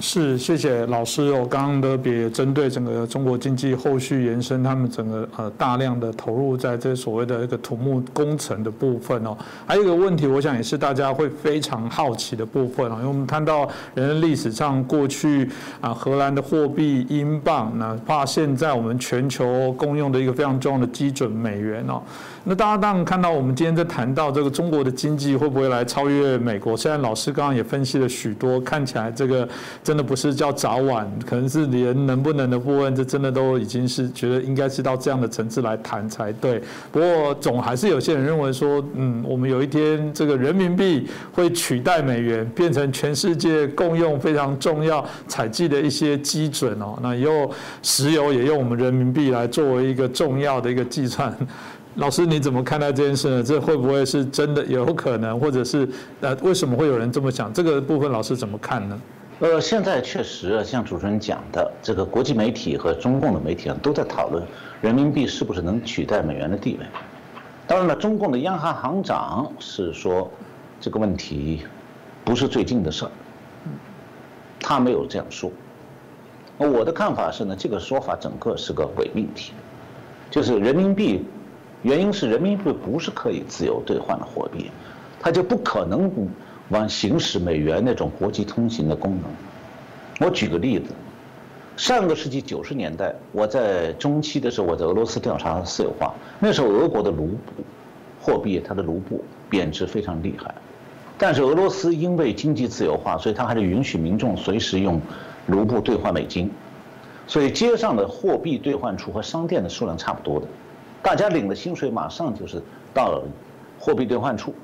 是，谢谢老师哦。刚刚特别针对整个中国经济后续延伸，他们整个呃大量的投入在这所谓的一个土木工程的部分哦。还有一个问题，我想也是大家会非常好奇的部分哦，因为我们看到人类历史上过去啊，荷兰的货币英镑，哪怕现在我们全球共用的一个非常重要的基准美元哦。那大家当然看到，我们今天在谈到这个中国的经济会不会来超越美国？虽然老师刚刚也分析了许多，看起来这个真的不是叫早晚，可能是连能不能的部分，这真的都已经是觉得应该是到这样的层次来谈才对。不过总还是有些人认为说，嗯，我们有一天这个人民币会取代美元，变成全世界共用非常重要采集的一些基准哦。那以后石油也用我们人民币来作为一个重要的一个计算。老师，你怎么看待这件事呢？这会不会是真的有可能，或者是呃，为什么会有人这么想？这个部分老师怎么看呢？
呃，现在确实像主持人讲的，这个国际媒体和中共的媒体都在讨论人民币是不是能取代美元的地位。当然了，中共的央行行长是说这个问题不是最近的事儿，他没有这样说。我的看法是呢，这个说法整个是个伪命题，就是人民币。原因是人民币不是可以自由兑换的货币，它就不可能往行使美元那种国际通行的功能。我举个例子，上个世纪九十年代，我在中期的时候，我在俄罗斯调查私有化，那时候俄国的卢布货币，它的卢布贬值非常厉害，但是俄罗斯因为经济自由化，所以它还是允许民众随时用卢布兑换美金，所以街上的货币兑换处和商店的数量差不多的。大家领了薪水，马上就是到货币兑换处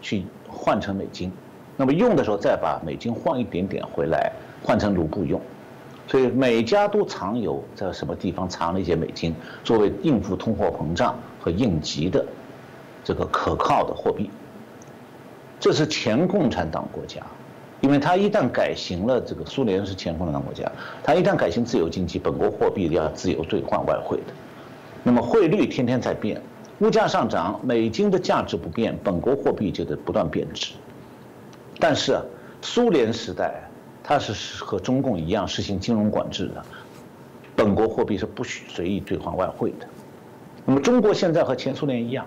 去换成美金，那么用的时候再把美金换一点点回来换成卢布用，所以每家都藏有在什么地方藏了一些美金，作为应付通货膨胀和应急的这个可靠的货币。这是前共产党国家，因为他一旦改行了这个苏联是前共产党国家，他一旦改行自由经济，本国货币要自由兑换外汇的。那么汇率天天在变，物价上涨，美金的价值不变，本国货币就得不断贬值。但是，苏联时代它是和中共一样实行金融管制的，本国货币是不许随意兑换外汇的。那么中国现在和前苏联一样，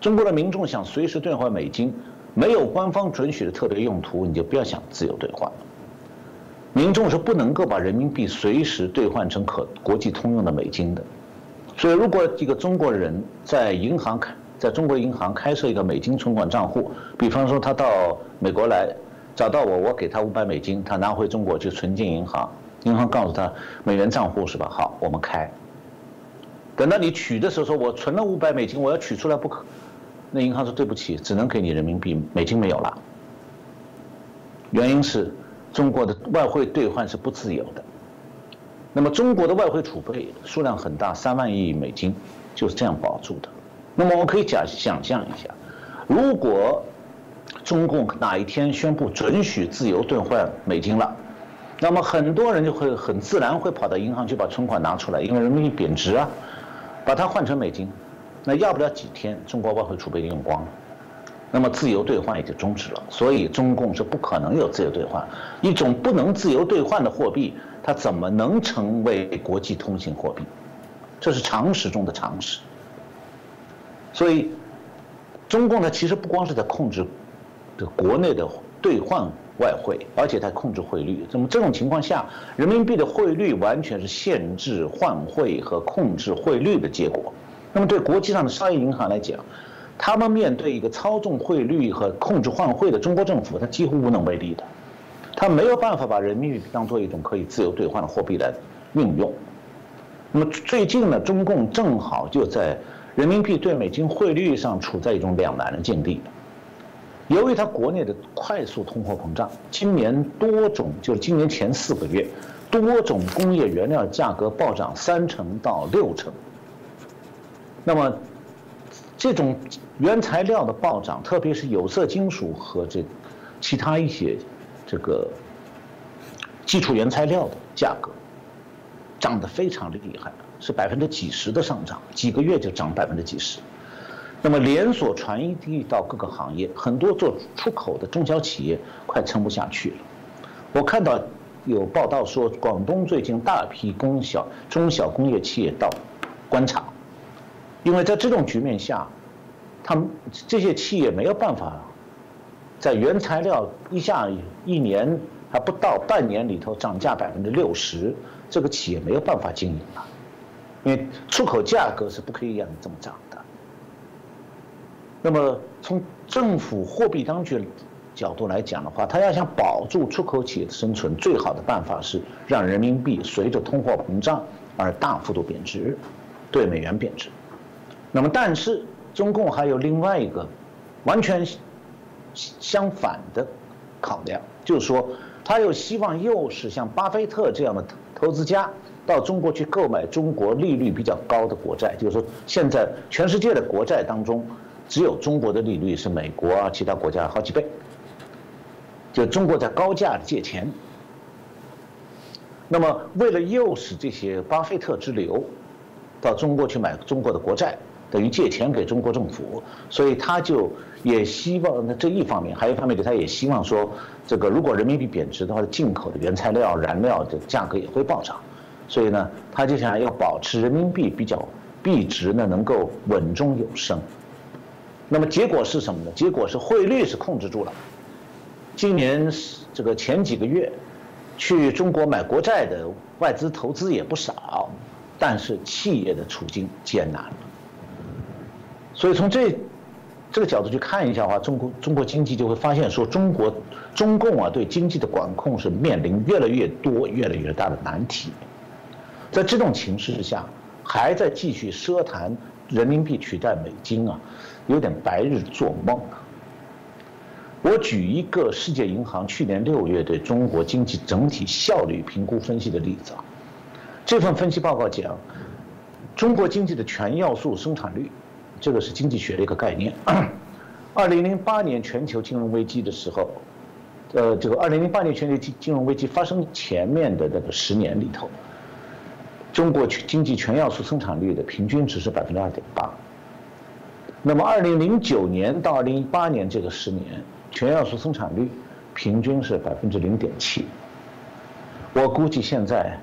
中国的民众想随时兑换美金，没有官方准许的特别用途，你就不要想自由兑换。民众是不能够把人民币随时兑换成可国际通用的美金的。所以，如果一个中国人在银行开，在中国银行开设一个美金存款账户，比方说他到美国来找到我，我给他五百美金，他拿回中国去存进银行，银行告诉他美元账户是吧？好，我们开。等到你取的时候，说我存了五百美金，我要取出来不可，那银行说对不起，只能给你人民币，美金没有了。原因是中国的外汇兑换是不自由的。那么中国的外汇储备数量很大，三万亿美金就是这样保住的。那么我们可以假想象一下，如果中共哪一天宣布准许自由兑换美金了，那么很多人就会很自然会跑到银行去把存款拿出来，因为人民币贬值啊。把它换成美金，那要不了几天，中国外汇储备就用光了，那么自由兑换也就终止了。所以中共是不可能有自由兑换，一种不能自由兑换的货币，它怎么能成为国际通行货币？这是常识中的常识。所以，中共呢，其实不光是在控制的国内的兑换。外汇，而且在控制汇率。那么这种情况下，人民币的汇率完全是限制换汇和控制汇率的结果。那么对国际上的商业银行来讲，他们面对一个操纵汇率和控制换汇的中国政府，他几乎无能为力的。他没有办法把人民币当做一种可以自由兑换的货币来运用。那么最近呢，中共正好就在人民币对美金汇率上处在一种两难的境地。由于它国内的快速通货膨胀，今年多种就是今年前四个月，多种工业原料价格暴涨三成到六成。那么，这种原材料的暴涨，特别是有色金属和这其他一些这个基础原材料的价格，涨得非常的厉害，是百分之几十的上涨，几个月就涨百分之几十。那么连锁传递到各个行业，很多做出口的中小企业快撑不下去了。我看到有报道说，广东最近大批中小中小工业企业到关厂，因为在这种局面下，他们这些企业没有办法在原材料一下一年还不到半年里头涨价百分之六十，这个企业没有办法经营了，因为出口价格是不可以让你这么涨的。那么，从政府货币当局角度来讲的话，他要想保住出口企业的生存，最好的办法是让人民币随着通货膨胀而大幅度贬值，对美元贬值。那么，但是中共还有另外一个完全相反的考量，就是说，他又希望诱使像巴菲特这样的投资家到中国去购买中国利率比较高的国债，就是说，现在全世界的国债当中。只有中国的利率是美国啊其他国家好几倍，就中国在高价的借钱。那么为了诱使这些巴菲特之流到中国去买中国的国债，等于借钱给中国政府，所以他就也希望那这一方面，还有一方面就他也希望说，这个如果人民币贬值的话，进口的原材料、燃料的价格也会暴涨，所以呢，他就想要保持人民币比较币值呢能够稳中有升。那么结果是什么呢？结果是汇率是控制住了。今年这个前几个月，去中国买国债的外资投资也不少，但是企业的处境艰难了。所以从这这个角度去看一下的话，中国中国经济就会发现说，中国中共啊对经济的管控是面临越来越多、越来越大的难题。在这种情势之下，还在继续奢谈人民币取代美金啊。有点白日做梦啊！我举一个世界银行去年六月对中国经济整体效率评估分析的例子啊。这份分析报告讲，中国经济的全要素生产率，这个是经济学的一个概念。*clears throat* 二零零八年全球金融危机的时候，呃，这个二零零八年全球金金融危机发生前面的那个十年里头，中国经济全要素生产率的平均值是百分之二点八。那么，二零零九年到二零一八年这个十年，全要素生产率平均是百分之零点七。我估计现在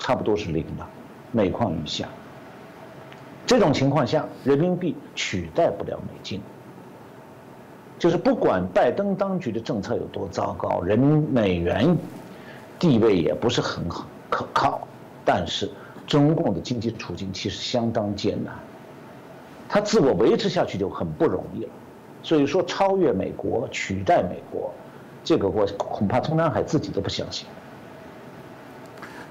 差不多是零了，每况愈下。这种情况下，人民币取代不了美金。就是不管拜登当局的政策有多糟糕，人美元地位也不是很好可靠，但是中共的经济处境其实相当艰难，它自我维持下去就很不容易了。所以说，超越美国、取代美国，这个我恐怕中南海自己都不相信。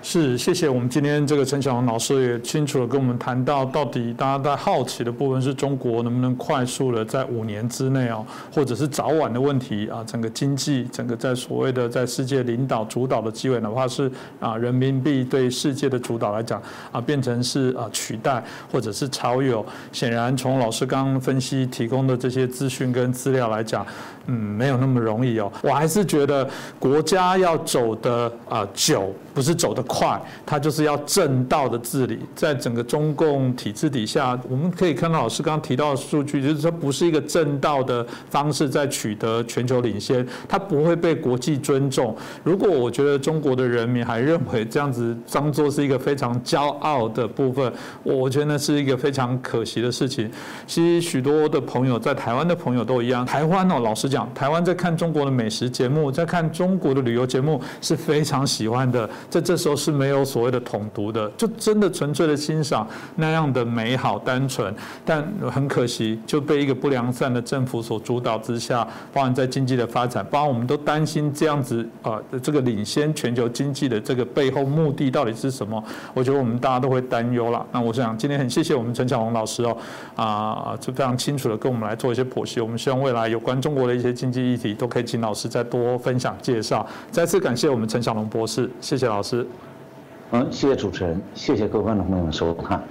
是，谢谢我们今天这个陈小龙老师也清楚的跟我们谈到，到底大家在好奇的部分是中国能不能快速的在五年之内哦，或者是早晚的问题啊，整个经济，整个在所谓的在世界领导主导的机会，哪怕是啊人民币对世界的主导来讲啊，变成是啊取代或者是超越，显然从老师刚刚分析提供的这些资讯跟资料来讲。嗯，没有那么容易哦。我还是觉得国家要走的啊久，不是走得快，它就是要正道的治理。在整个中共体制底下，我们可以看到老师刚刚提到的数据，就是说不是一个正道的方式在取得全球领先，它不会被国际尊重。如果我觉得中国的人民还认为这样子当做是一个非常骄傲的部分，我觉得是一个非常可惜的事情。其实许多的朋友在台湾的朋友都一样，台湾哦，老实讲。台湾在看中国的美食节目，在看中国的旅游节目是非常喜欢的，在这时候是没有所谓的统独的，就真的纯粹的欣赏那样的美好单纯。但很可惜，就被一个不良善的政府所主导之下，包含在经济的发展，包含我们都担心这样子啊，这个领先全球经济的这个背后目的到底是什么？我觉得我们大家都会担忧了。那我想今天很谢谢我们陈小龙老师哦，啊，就非常清楚的跟我们来做一些剖析。我们希望未来有关中国的一些。经济议题都可以请老师再多分享介绍。再次感谢我们陈小龙博士，谢谢老老师。
嗯谢谢主持人谢谢各位观众朋友们收看。